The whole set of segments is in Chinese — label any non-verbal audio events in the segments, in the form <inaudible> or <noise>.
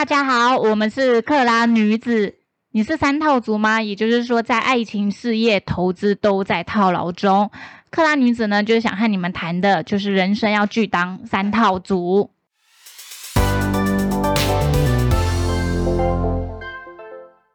大家好，我们是克拉女子。你是三套族吗？也就是说，在爱情、事业、投资都在套牢中。克拉女子呢，就是想和你们谈的，就是人生要拒当三套族。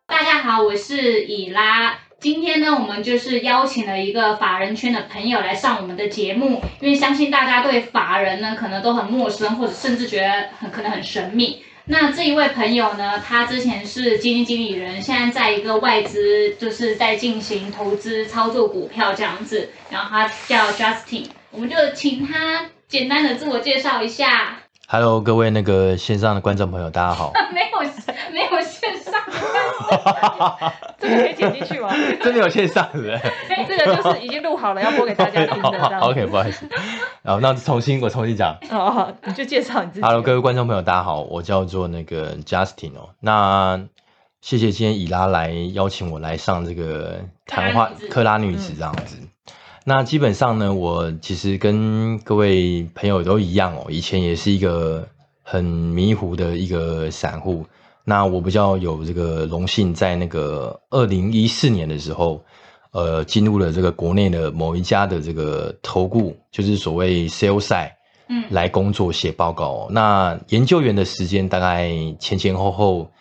大家好，我是以拉。今天呢，我们就是邀请了一个法人圈的朋友来上我们的节目，因为相信大家对法人呢可能都很陌生，或者甚至觉得很可能很神秘。那这一位朋友呢，他之前是基金经理人，现在在一个外资，就是在进行投资操作股票这样子。然后他叫 Justin，我们就请他简单的自我介绍一下。Hello，各位那个线上的观众朋友，大家好。没有，没有线上。这个可以剪进去吗？<laughs> 真的有线上的？这个就是已经录好了，要播给大家听的。<laughs> OK，不好意思。好，那重新我重新讲。哦，你就介绍你自己。Hello，各位观众朋友，大家好，我叫做那个 Justin 哦。那谢谢今天以拉来邀请我来上这个谈话克拉女子这样子。那基本上呢，我其实跟各位朋友都一样哦，以前也是一个很迷糊的一个散户。那我比较有这个荣幸，在那个二零一四年的时候，呃，进入了这个国内的某一家的这个投顾，就是所谓 sales side，嗯，来工作写报告。那研究员的时间大概前前后后，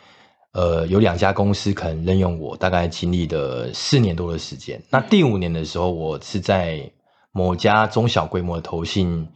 呃，有两家公司可能任用我，大概经历了四年多的时间。那第五年的时候，我是在某家中小规模的投信。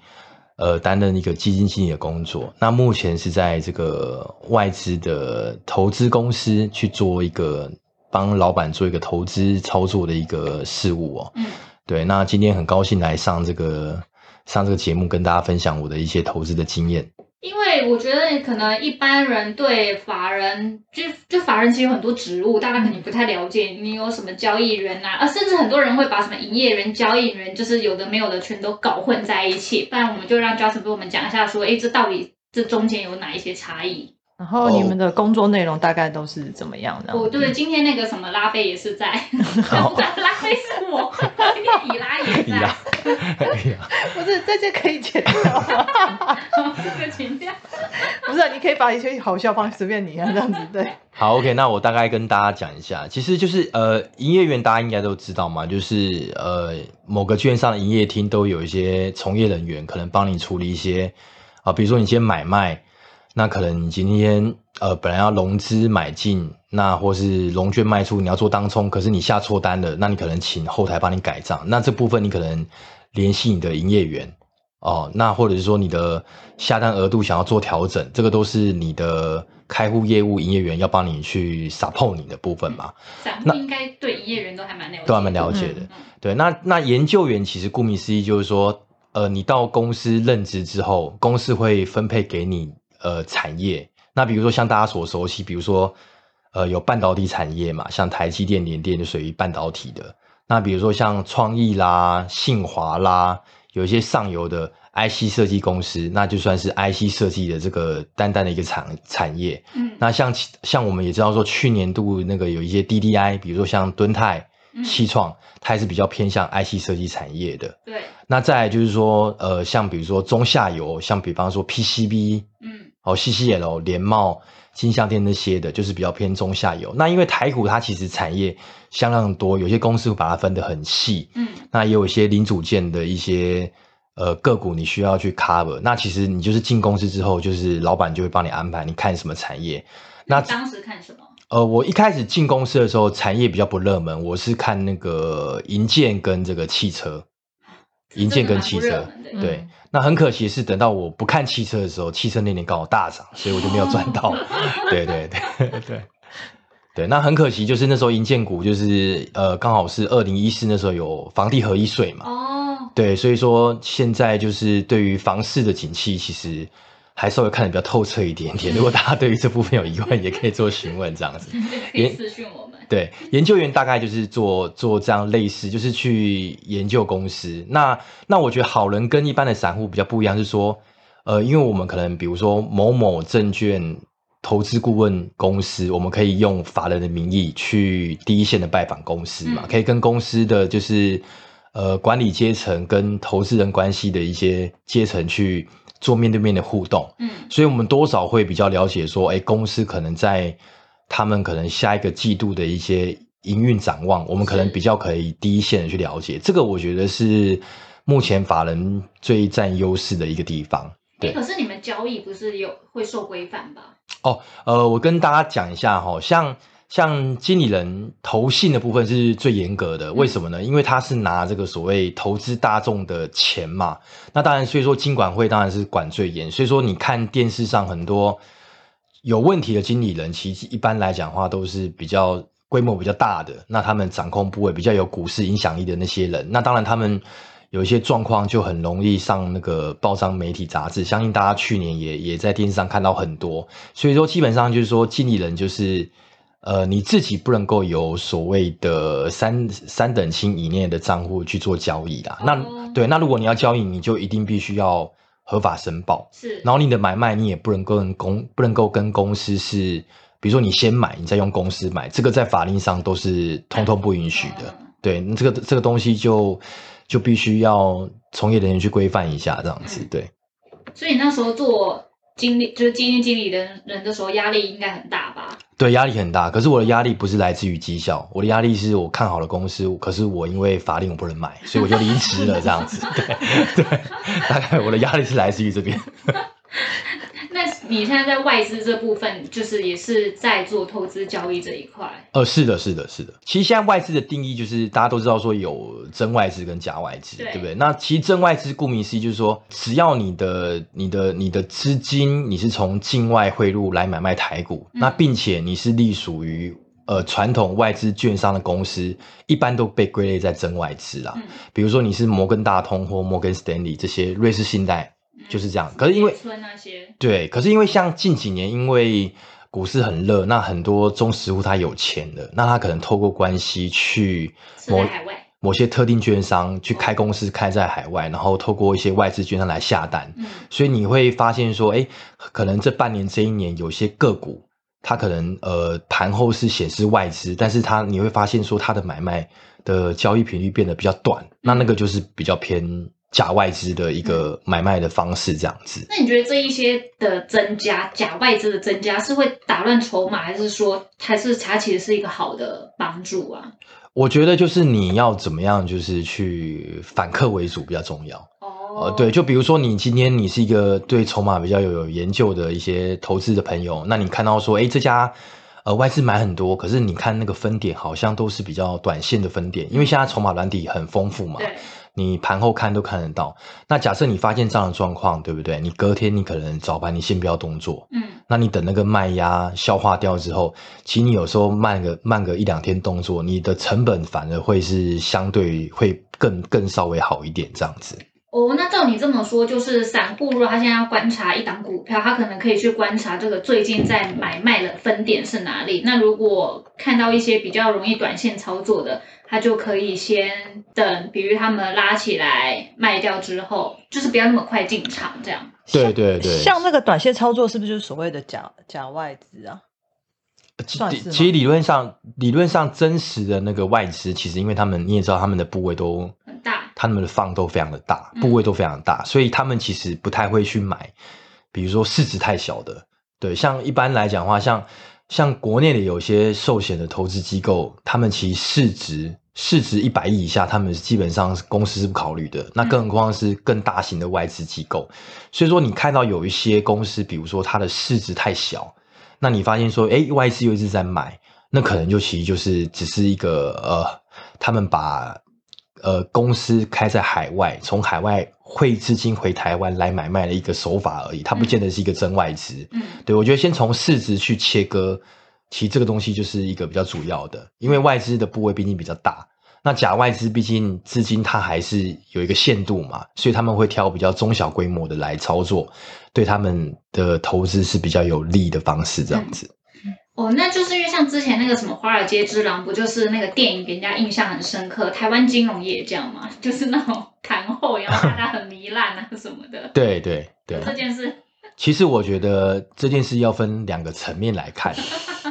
呃，担任一个基金经理的工作。那目前是在这个外资的投资公司去做一个帮老板做一个投资操作的一个事务哦。嗯，对。那今天很高兴来上这个上这个节目，跟大家分享我的一些投资的经验。因为我觉得可能一般人对法人就就法人其实有很多职务，大家可能不太了解。你有什么交易员啊？呃，甚至很多人会把什么营业员、交易员，就是有的没有的全都搞混在一起。不然我们就让 Justin 给我们讲一下，说，哎，这到底这中间有哪一些差异？然后你们的工作内容大概都是怎么样的？哦，对，今天那个什么拉菲也是在，<laughs> 拉菲是我，<laughs> 今天以拉也在。<laughs> 不是，这这可以剪掉吗？这个剪掉。不是，你可以把一些好笑放随便你啊，这样子对。好，OK，那我大概跟大家讲一下，其实就是呃，营业员大家应该都知道嘛，就是呃，某个券商的营业厅都有一些从业人员，可能帮你处理一些啊，比如说你今天买卖。那可能你今天呃本来要融资买进，那或是融券卖出，你要做当冲，可是你下错单了，那你可能请后台帮你改账，那这部分你可能联系你的营业员哦，那或者是说你的下单额度想要做调整，这个都是你的开户业务营业员要帮你去 support 你的部分嘛。那应该对营业员都还蛮了解，都还蛮了解的。对，那那研究员其实顾名思义就是说，呃，你到公司任职之后，公司会分配给你。呃，产业那比如说像大家所熟悉，比如说呃有半导体产业嘛，像台积电、联电就属于半导体的。那比如说像创意啦、信华啦，有一些上游的 IC 设计公司，那就算是 IC 设计的这个单单的一个产产业。嗯，那像像我们也知道说，去年度那个有一些 DDI，比如说像敦泰、西创，它还是比较偏向 IC 设计产业的。对。那再来就是说，呃，像比如说中下游，像比方说 PCB，嗯。哦，CCL、联茂、金象店那些的，就是比较偏中下游。那因为台股它其实产业相当多，有些公司会把它分得很细。嗯，那也有一些零组件的一些呃个股，你需要去 cover。那其实你就是进公司之后，就是老板就会帮你安排，你看什么产业。那当时看什么？呃，我一开始进公司的时候，产业比较不热门，我是看那个银建跟这个汽车。银建跟汽车，对，那很可惜是等到我不看汽车的时候，汽车那年刚好大涨，<laughs> 所以我就没有赚到。<laughs> 对对对 <laughs> 对对，那很可惜就是那时候银建股就是呃刚好是二零一四那时候有房地合一税嘛，哦，对，所以说现在就是对于房市的景气其实。还稍微看得比较透彻一点点。如果大家对于这部分有疑问，也可以做询问这样子。可以私讯我们。对，研究员大概就是做做这样类似，就是去研究公司。那那我觉得好人跟一般的散户比较不一样，是说，呃，因为我们可能比如说某某证券投资顾问公司，我们可以用法人的名义去第一线的拜访公司嘛，可以跟公司的就是呃管理阶层跟投资人关系的一些阶层去。做面对面的互动，嗯所以我们多少会比较了解说，哎，公司可能在他们可能下一个季度的一些营运展望，我们可能比较可以第一线的去了解。这个我觉得是目前法人最占优势的一个地方。对可是你们交易不是有会受规范吧？哦，呃，我跟大家讲一下哈、像像经理人投信的部分是最严格的，为什么呢？因为他是拿这个所谓投资大众的钱嘛，那当然，所以说金管会当然是管最严，所以说你看电视上很多有问题的经理人，其实一般来讲的话都是比较规模比较大的，那他们掌控部位比较有股市影响力的那些人，那当然他们。有一些状况就很容易上那个报章媒体杂志，相信大家去年也也在电视上看到很多，所以说基本上就是说经理人就是，呃，你自己不能够有所谓的三三等亲以内的账户去做交易啦。哦那对，那如果你要交易，你就一定必须要合法申报，是，然后你的买卖你也不能够跟公不能够跟公司是，比如说你先买，你再用公司买，这个在法令上都是通通不允许的。嗯对，那这个这个东西就就必须要从业人员去规范一下，这样子。嗯对，所以你那时候做经理，就是基金经理的人的时候，压力应该很大吧？对，压力很大。可是我的压力不是来自于绩效，我的压力是我看好了公司，可是我因为法令我不能买，所以我就离职了，这样子。<laughs> 对对，大概我的压力是来自于这边。<laughs> 那你现在在外资这部分，就是也是在做投资交易这一块，呃，是的，是的，是的。其实现在外资的定义就是大家都知道说有真外资跟假外资，对对不对？那其实真外资顾名思义就是说，只要你的、你的、你的资金你是从境外汇入来买卖台股，嗯那并且你是隶属于呃传统外资券商的公司，一般都被归类在真外资啦。嗯，比如说你是摩根大通或摩根斯丹利这些瑞士信贷，就是这样。可是因为对，可是因为像近几年，因为股市很热，那很多中实户他有钱的，那他可能透过关系去某某些特定券商去开公司，开在海外，然后透过一些外资券商来下单，嗯。所以你会发现说，哎，可能这半年这一年有些个股，它可能呃盘后是显示外资，但是它你会发现说它的买卖的交易频率变得比较短，那那个就是比较偏假外资的一个买卖的方式这样子。那你觉得这一些的增加，假外资的增加，是会打乱筹码，还是说，还是它其实是一个好的帮助啊？我觉得就是你要怎么样，就是去反客为主比较重要。哦，呃，对，就比如说你今天你是一个对筹码比较有有研究的一些投资的朋友，那你看到说，哎，这家呃外资买很多，可是你看那个分点好像都是比较短线的分点，因为现在筹码软体很丰富嘛，对，你盘后看都看得到。那假设你发现这样的状况，对不对？你隔天你可能早盘你先不要动作，嗯，那你等那个卖压消化掉之后，其实你有时候慢个慢个一两天动作，你的成本反而会是相对会更更稍微好一点这样子。哦，那照你这么说，就是散户如果他现在要观察一档股票，他可能可以去观察这个最近在买卖的分点是哪里。那如果看到一些比较容易短线操作的，他就可以先等，比如他们拉起来卖掉之后，就是不要那么快进场，这样。对对对，像那个短线操作，是不是就是所谓的假假外资啊？其算是其实理论上理论上真实的那个外资，其实因为他们你也知道他们的部位都很大，他们的放都非常的大，嗯部位都非常大，所以他们其实不太会去买，比如说市值太小的。对，像一般来讲的话，像像国内的有些寿险的投资机构，他们其实市值市值一百亿以下，他们基本上公司是不考虑的。那更何况是更大型的外资机构。所以说，你看到有一些公司，比如说它的市值太小，那你发现说，哎，外资又一直在买，那可能就其实就是只是一个呃，他们把呃公司开在海外，从海外汇资金回台湾来买卖的一个手法而已，它不见得是一个真外资。嗯，对我觉得先从市值去切割，其实这个东西就是一个比较主要的，因为外资的部位毕竟比较大。那假外资毕竟资金它还是有一个限度嘛，所以他们会挑比较中小规模的来操作，对他们的投资是比较有利的方式，这样子。哦，那就是因为像之前那个什么《华尔街之狼》，不就是那个电影给人家印象很深刻？台湾金融业这样嘛，就是那种 <laughs> 盘后，然后大家很糜烂啊什么的。对 <laughs> 对对，这件事，其实我觉得这件事要分两个层面来看。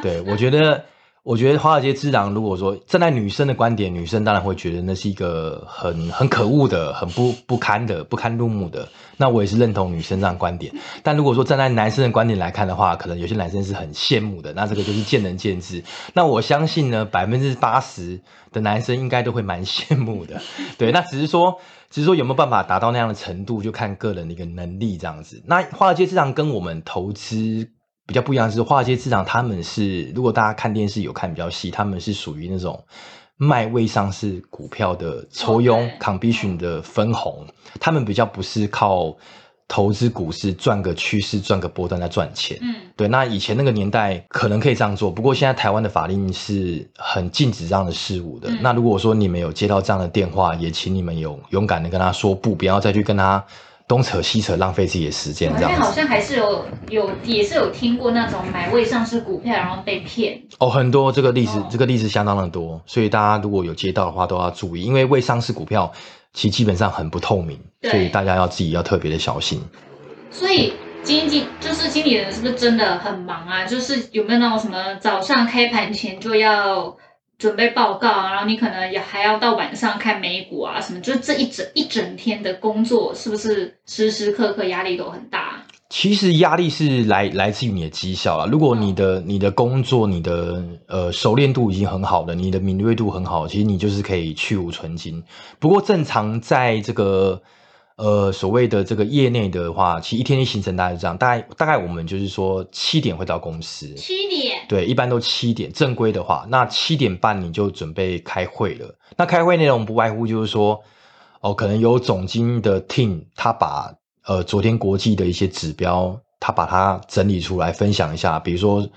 对我觉得，我觉得《华尔街之狼》如果说站在女生的观点，女生当然会觉得那是一个很很可恶的、很不不堪的、不堪入目的。那我也是认同女生这样观点。但如果说站在男生的观点来看的话，可能有些男生是很羡慕的。那这个就是见仁见智。那我相信呢，百分之八十的男生应该都会蛮 <laughs> 羡慕的。对，那只是说，只是说有没有办法达到那样的程度，就看个人的一个能力这样子。那《华尔街之狼》跟我们投资。比较不一样是华尔街市场，他们是如果大家看电视有看比较细，他们是属于那种卖未上市股票的抽佣 commission 的分红，他们比较不是靠投资股市赚个趋势、赚个波段在赚钱。嗯，对。那以前那个年代可能可以这样做，不过现在台湾的法令是很禁止这样的事物的。那如果说你们有接到这样的电话，也请你们有勇敢的跟他说不，不要再去跟他。东扯西扯，浪费自己的时间，这样。好像还是有有也是有听过那种买未上市股票然后被骗。哦，很多这个例子，这个例子相当的多，所以大家如果有接到的话都要注意，因为未上市股票其实基本上很不透明，所以大家要自己要特别的小心。所以经济就是经理人是不是真的很忙啊？就是有没有那种什么早上开盘前就要？准备报告，然后你可能也还要到晚上看美股啊，什么，就是这一整一整天的工作，是不是时时刻刻压力都很大？其实压力是来来自于你的绩效啊。如果你的你的工作，你的呃熟练度已经很好了，你的敏锐度很好，其实你就是可以去无存金。不过正常在这个。呃，所谓的这个业内的话，其实一天的行程大概是这样，大概大概我们就是说七点会到公司，七点，对，一般都七点。正规的话，那七点半你就准备开会了。那开会内容不外乎就是说，哦，可能有总经的 team，他把呃昨天国际的一些指标，他把它整理出来分享一下，比如说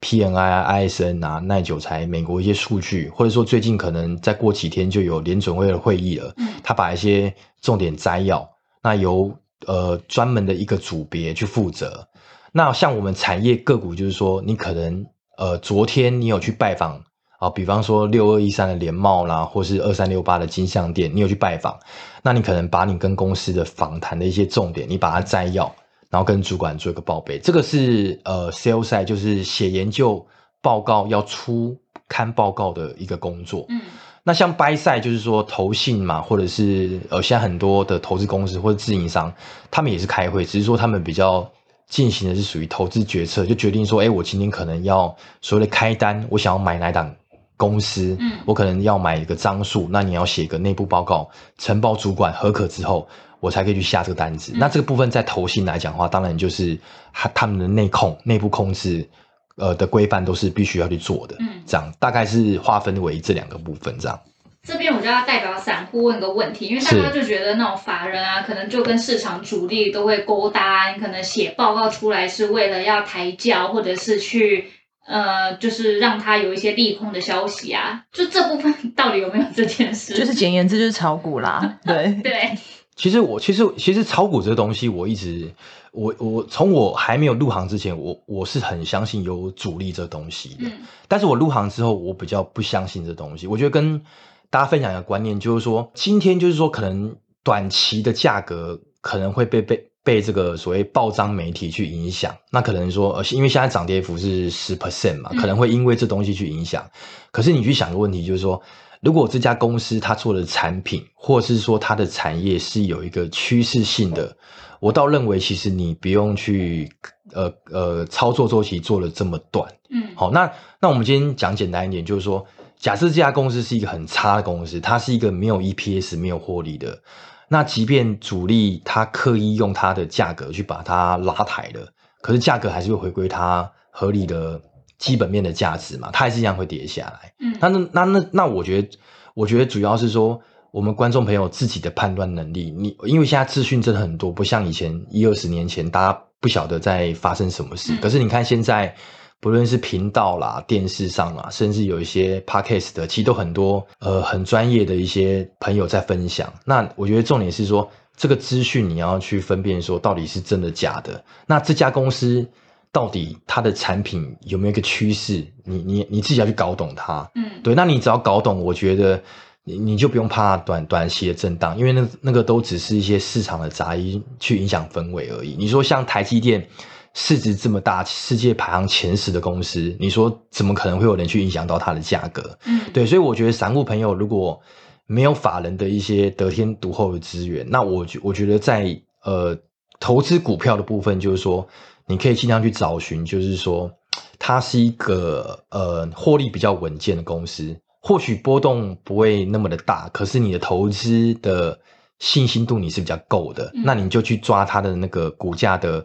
PNI 啊、ISN 啊、耐久材、美国一些数据，或者说最近可能再过几天就有联准会的会议了，他把一些重点摘要。那由呃专门的一个组别去负责。那像我们产业个股，就是说你可能呃昨天你有去拜访啊，比方说六二一三的联茂啦，或是二三六八的金相店，你有去拜访，那你可能把你跟公司的访谈的一些重点，你把它摘要，然后跟主管做一个报备。这个是呃 sales side，就是写研究报告要出刊报告的一个工作。嗯。那像 buy side 就是说投信嘛，或者是呃，现在很多的投资公司或者自营商，他们也是开会，只是说他们比较进行的是属于投资决策，就决定说，哎，我今天可能要所谓的开单，我想要买哪档公司，嗯，我可能要买一个张数，那你要写一个内部报告，承包主管合可之后，我才可以去下这个单子。那这个部分在投信来讲的话，当然就是他他们的内控、内部控制。呃的规范都是必须要去做的，嗯，这样大概是划分为这两个部分这样。这边我就要代表散户问个问题，因为大家就觉得那种法人啊，可能就跟市场主力都会勾搭，你可能写报告出来是为了要抬轿，或者是去呃，就是让他有一些利空的消息啊，就这部分到底有没有这件事？就是简言之就是炒股啦，对 <laughs> 对。其实我其实其实炒股这个东西，我一直我我从我还没有入行之前，我我是很相信有主力这东西的。但是我入行之后，我比较不相信这东西。我觉得跟大家分享一个观念，就是说今天就是说可能短期的价格可能会被被被这个所谓报章媒体去影响。那可能说呃，因为现在涨跌幅是十 percent 嘛，可能会因为这东西去影响。可是你去想个问题，就是说。如果这家公司它做的产品，或是说它的产业是有一个趋势性的，我倒认为其实你不用去呃呃操作周期做的这么短。嗯，好，那那我们今天讲简单一点，就是说，假设这家公司是一个很差的公司，它是一个没有 EPS、没有获利的，那即便主力它刻意用它的价格去把它拉抬了，可是价格还是会回归它合理的。基本面的价值嘛，它还是一样会跌下来。嗯，那那那那那，我觉得，我觉得主要是说，我们观众朋友自己的判断能力。你因为现在资讯真的很多，不像以前一二十年前，大家不晓得在发生什么事。可是你看现在，不论是频道啦、电视上啦，甚至有一些 podcast 的，其实都很多呃很专业的一些朋友在分享。那我觉得重点是说，这个资讯你要去分辨说到底是真的假的。那这家公司。到底它的产品有没有一个趋势？你你你自己要去搞懂它。嗯，对，那你只要搞懂，我觉得你你就不用怕短短期的震荡，因为那那个都只是一些市场的杂音去影响氛围而已。你说像台积电市值这么大，世界排行前十的公司，你说怎么可能会有人去影响到它的价格？嗯，对，所以我觉得散户朋友如果没有法人的一些得天独厚的资源，那我觉我觉得在呃投资股票的部分，就是说你可以尽量去找寻，就是说它是一个呃获利比较稳健的公司，或许波动不会那么的大，可是你的投资的信心度你是比较够的，嗯那你就去抓它的那个股价的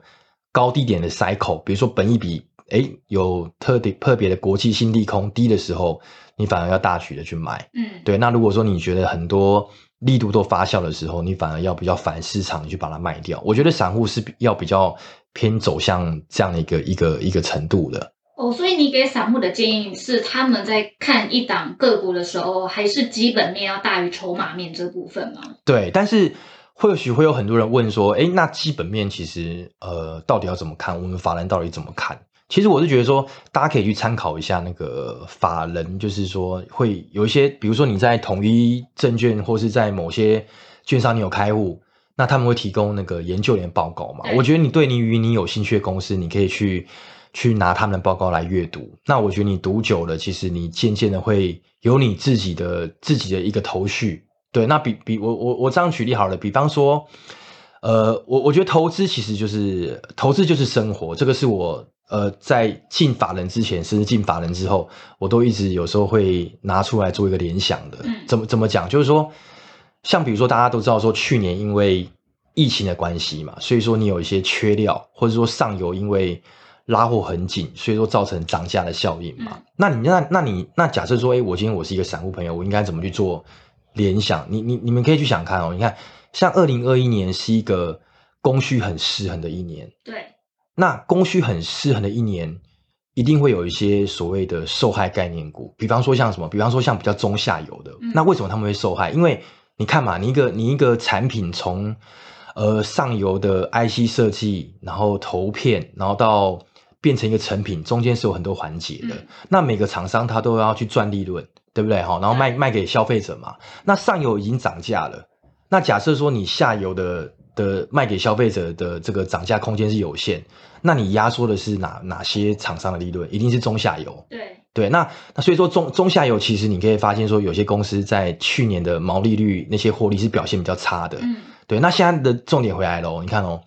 高低点的 cycle，比如说本一比。哎，有特别特别的国际性利空低的时候，你反而要大举的去买。嗯，对，那如果说你觉得很多力度都发酵的时候，你反而要比较反市场，你去把它卖掉。我觉得散户是要比较偏走向这样的一个一个一个程度的。哦，所以你给散户的建议是，他们在看一档个股的时候，还是基本面要大于筹码面这部分吗？对，但是或许会有很多人问说，哎，那基本面其实呃，到底要怎么看？我们法人到底怎么看？其实我是觉得说，大家可以去参考一下那个法人，就是说会有一些，比如说你在统一证券或是在某些券商你有开户，那他们会提供那个研究员报告嘛。我觉得你对你与你有兴趣的公司，你可以去去拿他们的报告来阅读。那我觉得你读久了，其实你渐渐的会有你自己的自己的一个头绪。对，那比比我我我这样举例好了，比方说，呃，我我觉得投资其实就是投资就是生活，这个是我呃在进法人之前，甚至进法人之后，我都一直有时候会拿出来做一个联想的。嗯怎么怎么讲？就是说，像比如说大家都知道说，去年因为疫情的关系嘛，所以说你有一些缺料，或者说上游因为拉货很紧，所以说造成涨价的效应嘛。嗯那你那那你那假设说，哎，我今天我是一个散户朋友，我应该怎么去做联想？你你你们可以去想看哦。你看，像二零二一年是一个供需很失衡的一年，对，那供需很失衡的一年，一定会有一些所谓的受害概念股，比方说像什么，比方说像比较中下游的，嗯那为什么他们会受害？因为你看嘛，你一个你一个产品从呃上游的 IC 设计，然后投片，然后到变成一个成品，中间是有很多环节的。嗯那每个厂商他都要去赚利润，对不对？哈，然后卖卖给消费者嘛。那上游已经涨价了，那假设说你下游的的卖给消费者的这个涨价空间是有限，那你压缩的是哪哪些厂商的利润？一定是中下游。对，对，那那所以说中中下游其实你可以发现说，有些公司在去年的毛利率那些获利是表现比较差的。嗯，对，那现在的重点回来喽，你看哦，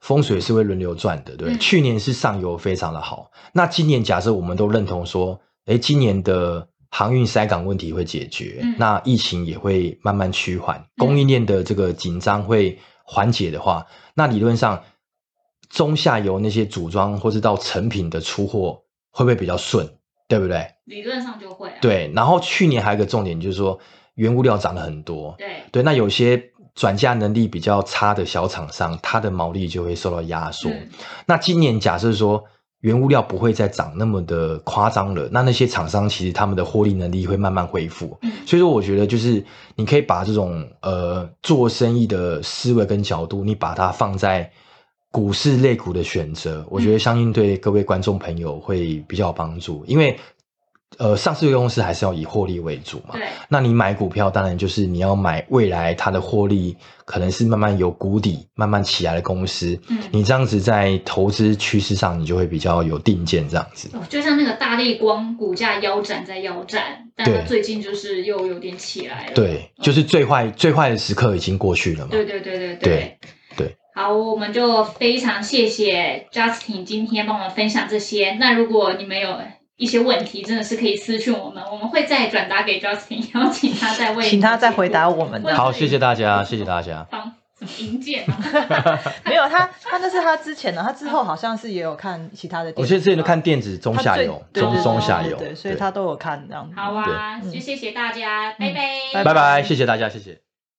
风水是会轮流转的，对？嗯去年是上游非常的好，那今年假设我们都认同说，诶，今年的航运塞港问题会解决，嗯那疫情也会慢慢趋缓，供应链的这个紧张会缓解的话，那理论上中下游那些组装或是到成品的出货会不会比较顺，对不对？理论上就会啊。对，然后去年还有一个重点就是说，原物料涨了很多，对，对，那有些转嫁能力比较差的小厂商，它的毛利就会受到压缩。嗯那今年假设说原物料不会再涨那么的夸张了，那那些厂商其实他们的获利能力会慢慢恢复。嗯所以说，我觉得就是你可以把这种呃做生意的思维跟角度，你把它放在股市类股的选择，我觉得相信对各位观众朋友会比较有帮助，因为呃上市公司还是要以获利为主嘛。对，那你买股票，当然就是你要买未来它的获利可能是慢慢有谷底、慢慢起来的公司。嗯你这样子在投资趋势上，你就会比较有定见，这样子。哦，就像那个大力光股价腰斩在腰斩，但它最近就是又有点起来了。对，嗯就是最坏最坏的时刻已经过去了嘛。对对对对对对好，我们就非常谢谢 Justin 今天帮我们分享这些。那如果你们有一些问题，真的是可以私讯我们，我们会再转达给 Justin，<laughs> 邀请他再为请他再回答我们的好，谢谢大家，谢谢大家。帮什么银剑啊？<laughs> <laughs> 没有他，他那是他之前的，他之后好像是也有看其他的。我现在之前都看电子中下游、中中下游，对对，所以他都有看这样子。好啊，对就谢谢大家，拜拜，拜拜拜，谢谢大家，谢谢。